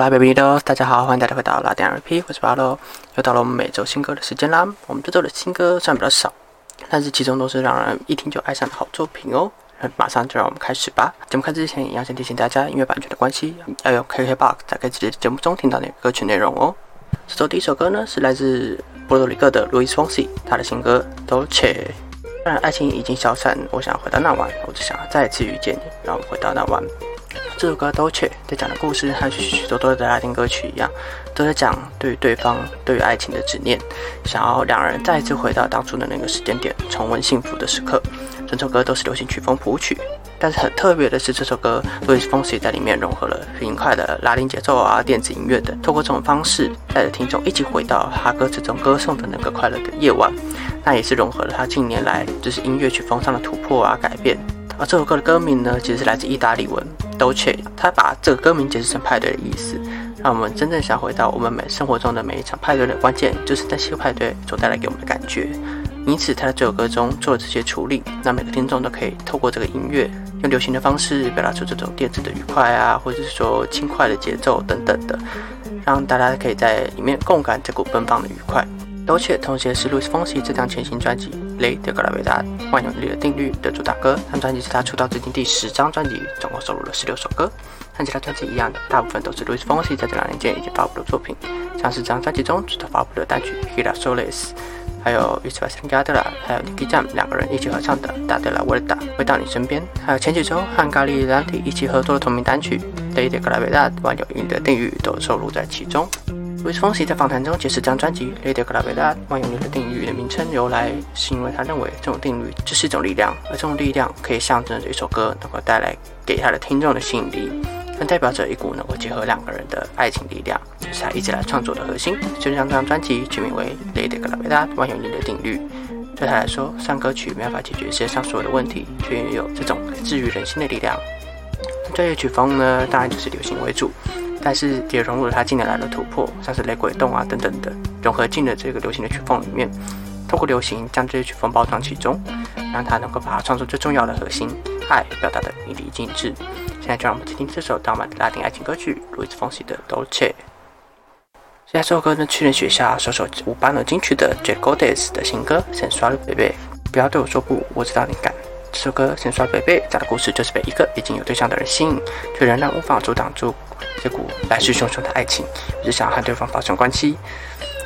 来 baby 的，大家好，欢迎大家回到拉丁 RP，我是巴罗，又到了我们每周新歌的时间啦。我们这周的新歌虽然比较少，但是其中都是让人一听就爱上的好作品哦。那马上就让我们开始吧。节目开始之前，也要先提醒大家，音乐版权的关系，要用 KKBOX 才可以直接节目中听到那个歌曲内容哦。这周第一首歌呢，是来自波多黎各的 Louis Fonsi，他的新歌 Dolce。虽然爱情已经消散，我想回到那晚，我只想再次遇见你，让我们回到那晚。这首歌《都去》在讲的故事和许许多多的拉丁歌曲一样，都在讲对于对方、对于爱情的执念，想要两人再一次回到当初的那个时间点，重温幸福的时刻。整首歌都是流行曲风谱曲，但是很特别的是，这首歌 Louis Fonsi 在里面融合了轻快的拉丁节奏啊、电子音乐等，透过这种方式带着听众一起回到他歌词中歌颂的那个快乐的夜晚。那也是融合了他近年来就是音乐曲风上的突破啊、改变。而这首歌的歌名呢，其实是来自意大利文 Dolce，他把这个歌名解释成派对的意思，让我们真正想回到我们每生活中的每一场派对的关键，就是在这个派对所带来给我们的感觉。因此，他在这首歌中做了这些处理，让每个听众都可以透过这个音乐，用流行的方式表达出这种电子的愉快啊，或者是说轻快的节奏等等的，让大家可以在里面共感这股奔放的愉快。而且，同时也是 Louis Fonsi 这张全新专辑《雷德格拉维达万有引力的定律》的主打歌。这张专辑是他出道至今第十张专辑，总共收录了十六首歌。和其他专辑一样的，大部分都是 Louis Fonsi 在这两年间已经发布的作品，像是这张专辑中只发布的单曲《Hila Solis》，还有 i s p a sangada 还有 Nicky Jam 两个人一起合唱的《Da De La v e r d a 回到你身边，还有前几周和咖喱兰蒂一起合作的同名单曲《雷德格拉维达万有引力的定律》都收录在其中。威斯风西在访谈中解释这张专辑《Lady Gravita 万有引力的定律》的名称由来，是因为他认为这种定律就是一种力量，而这种力量可以象征着一首歌能够带来给他的听众的吸引力，更代表着一股能够结合两个人的爱情力量，是他一直来创作的核心。就将这张专辑取名为《Lady Gravita 万有引力的定律》，对他来说，上歌曲没办法解决世界上所有的问题，却拥有这种治愈人心的力量。专业曲风呢，当然就是流行为主。但是也融入了他近年来的突破，像是雷鬼动啊等等的，融合进了这个流行的曲风里面，透过流行将这些曲风包装其中，让他能够把创作最重要的核心爱表达的淋漓尽致。现在就让我们听听这首浪漫的拉丁爱情歌曲路易斯风西的 Dolce。现在这首歌呢，去年学校首首五班的金曲的 J Godes 的新歌《先刷了 baby》，不要对我说不，我知道你敢。这首歌《先刷 baby》讲的故事就是被一个已经有对象的人吸引，却仍然无法阻挡住。这股来势汹汹的爱情，只想和对方发生关系。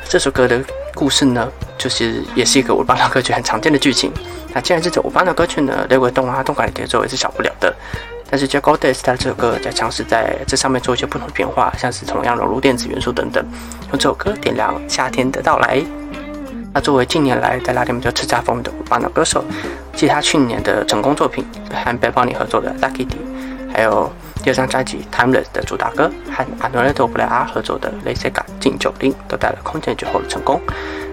这首歌的故事呢，就是也是一个舞巴的歌曲很常见的剧情。那既然这种舞巴的歌曲呢，雷鬼动啊、动感的节奏也是少不了的。但是 j a c k o d e s 他这首歌在尝试在这上面做一些不同的变化，像是同样融入电子元素等等，用这首歌点亮夏天的到来。那作为近年来在拉丁美洲叱咤风云的舞巴的歌手，继他去年的成功作品和 b a b o n y 合作的《Lucky D》，还有。第二张专辑《Timeless》的主打歌和阿诺雷多布莱阿合作的《雷塞嘎禁酒令》都带来空前绝后的成功。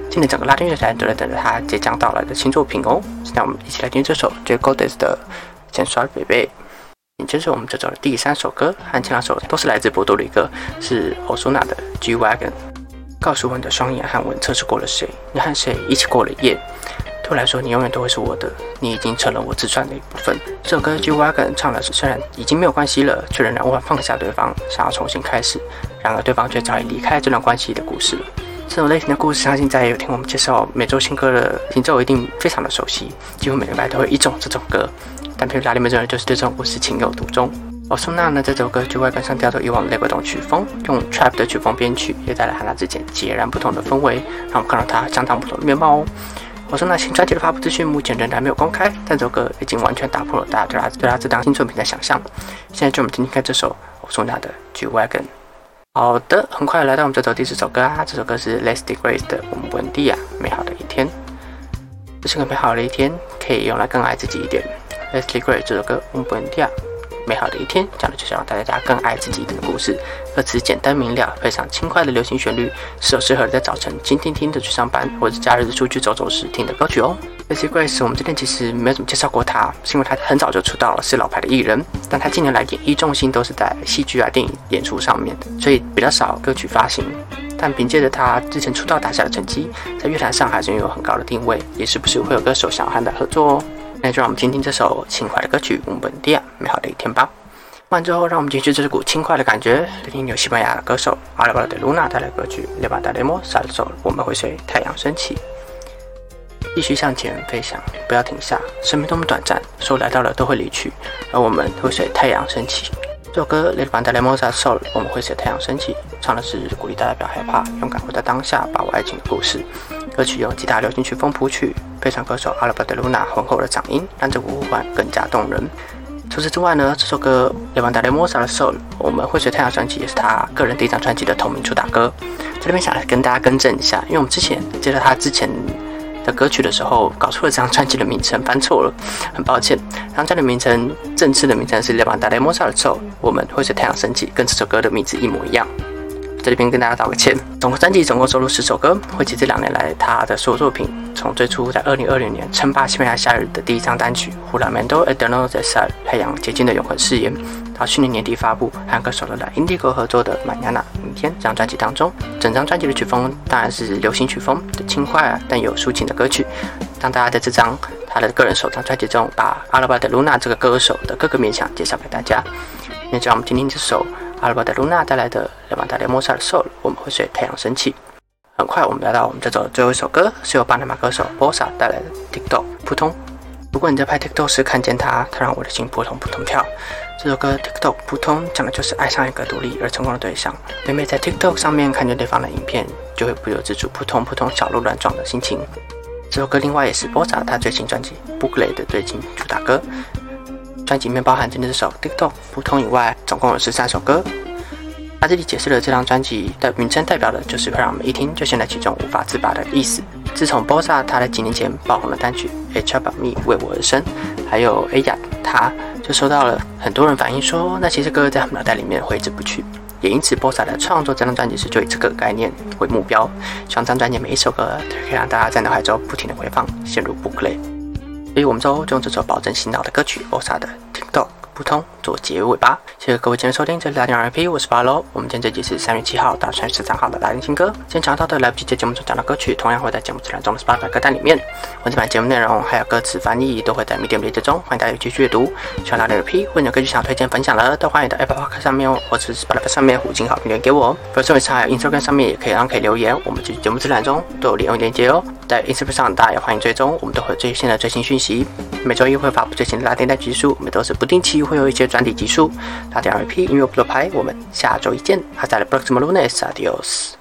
今年整个拉丁乐坛都在等着他即将到来的新作品哦。现在我们一起来听这首 J. Godes 的《先刷 baby》。接着我们这周的第三首歌和前两首都是来自波多黎各，是 Osuna 的《G Wagon》。告诉我你的双眼和我测试过了谁？你和谁一起过了夜？对我来说，你永远都会是我的，你已经成了我自传的一部分。这首歌 G Wagon 唱的是，虽然已经没有关系了，却仍然无法放下对方，想要重新开始。然而对方却早已离开这段关系的故事了。这种类型的故事，相信在有听我们介绍每周新歌的听众一定非常的熟悉，几乎每个礼拜都会一种这种歌。但譬如拉里面这人就是对这种故事情有独钟。而苏娜呢，这首歌就外观上调走以往的雷鬼动曲风，用 Trap 的曲风编曲，也带来和他之间截然不同的氛围，让我们看到他相当不同的面貌哦。我说那新专辑的发布资讯目前仍然没有公开，但这首歌已经完全打破了大家对他对他这张新作品的想象。现在就我们听听看这首我送他的《G Wagon》。好的，很快来到我们这首第四首歌啊，这首歌是 Leslie Grace 的《我们本地啊美好的一天》。这是个美好的一天，可以用来更爱自己一点。Leslie Grace 这首歌《我们本地啊》。美好的一天，讲的就是让大家更爱自己的故事。歌词简单明了，非常轻快的流行旋律，是适合在早晨静听听的去上班，或者假日出去走走时听的歌曲哦。Lazy Grace，我们这边其实没有怎么介绍过他，是因为他很早就出道了，是老牌的艺人。但他近年来演艺重心都是在戏剧啊、电影演出上面的，所以比较少歌曲发行。但凭借着他之前出道打下的成绩，在乐坛上还是拥有很高的定位，也是不是会有歌手想要和他合作哦。那就让我们听听这首轻快的歌曲《我们本地美好的一天》吧。听完之后，让我们进去这股轻快的感觉，聆听由西班牙的歌手阿拉巴德卢娜带来歌曲《雷巴达雷莫萨的时候，我们会随太阳升起，继续向前飞翔，不要停下。生命多么短暂，所有来到了都会离去，而我们会随太阳升起。这首歌《雷巴达雷莫萨的时候，我们会随太阳升起，唱的是鼓励大家不要害怕，勇敢活在当下，把握爱情的故事。歌曲由吉他流行曲风谱曲，配上歌手阿拉巴德卢娜浑厚的嗓音，让这呼唤更加动人。除此之外呢，这首歌《雷万达雷莫萨的 Soul》，我们会随太阳升起，也是他个人第一张专辑的同名主打歌。在这边想跟大家更正一下，因为我们之前接到他之前的歌曲的时候，搞错了这张专辑的名称，翻错了，很抱歉。这张专辑名称正式的名称是《雷万达雷莫萨的 Soul》，我们会随太阳升起，跟这首歌的名字一模一样。在这边跟大家道个歉。总共专辑总共收录十首歌，汇集这两年来他的所有作品。从最初在二零二零年称霸西班牙夏日的第一张单曲《Hulamento Eterno de Sal》太阳结晶的永恒誓言，到去年年底发布和歌手的 Indigo 合作的《Manana 明天》这张专辑当中，整张专辑的曲风当然是流行曲风的轻快啊，但有抒情的歌曲。当大家在这张他的个人首张专辑中，把阿拉巴德卢娜这个歌手的各个面向介绍给大家。那就让我们听听这首。阿尔巴德·卢娜带来的《雷曼达雷莫萨的 Soul》，我们会随太阳升起。很快，我们来到我们这首最后一首歌，是由巴拿马歌手 Bossa 带来的《TikTok 扑通》。如果你在拍 TikTok 时看见它，它让我的心扑通扑通跳。这首歌《TikTok 扑通》讲的就是爱上一个独立而成功的对象。每每在 TikTok 上面看见对方的影片，就会不由自主扑通扑通小鹿乱撞的心情。这首歌另外也是 Bosa 他最新专辑《Booklet》的最新主打歌。专辑里面包含这首《TikTok 普通》以外，总共有十三首歌。他这里解释了这张专辑的名称代表的就是会让我们一听就陷在其中无法自拔的意思。自从 Bossa 他在几年前爆红的单曲《H About Me》为我而生，还有 A 雅他就收到了很多人反映说，那其实歌在他们脑袋里面挥之不去。也因此，Bossa 在创作这张专辑时就以这个概念为目标，希望这张专辑每一首歌都可以让大家在脑海中不停的回放，陷入 b o o k l e。以我们之后就用这首保证洗脑的歌曲《OSA 的 TikTok》。不通做结尾吧，谢谢各位今天收听，这里是拉丁 RP，我是八楼。我们今天这集是三月七号到三月十三号的拉丁新歌。今天讲到的来不及在节目中讲的歌曲，同样会在节目自然中的 s p o t 歌单里面。文字版节目内容还有歌词翻译都会在 Medium 链接中，欢迎大家继续阅读。喜欢拉丁 RP 或者有歌曲想推荐分享的，都欢迎在 Apple Podcast 上面或者是 Spotify 上面五星好评留言给我。或者还有 Instagram 上面也可以让可以留言，我们节目自然中都有连连接哦。在 Instagram 上大家也欢迎追踪，我们都会最新的最新讯息。每周一会发布最新的拉丁单集数，我们都是不定期会有一些专题集数。拉丁 RP 音乐不多拍，我们下周一见。Hasta el próximo lunes，adiós。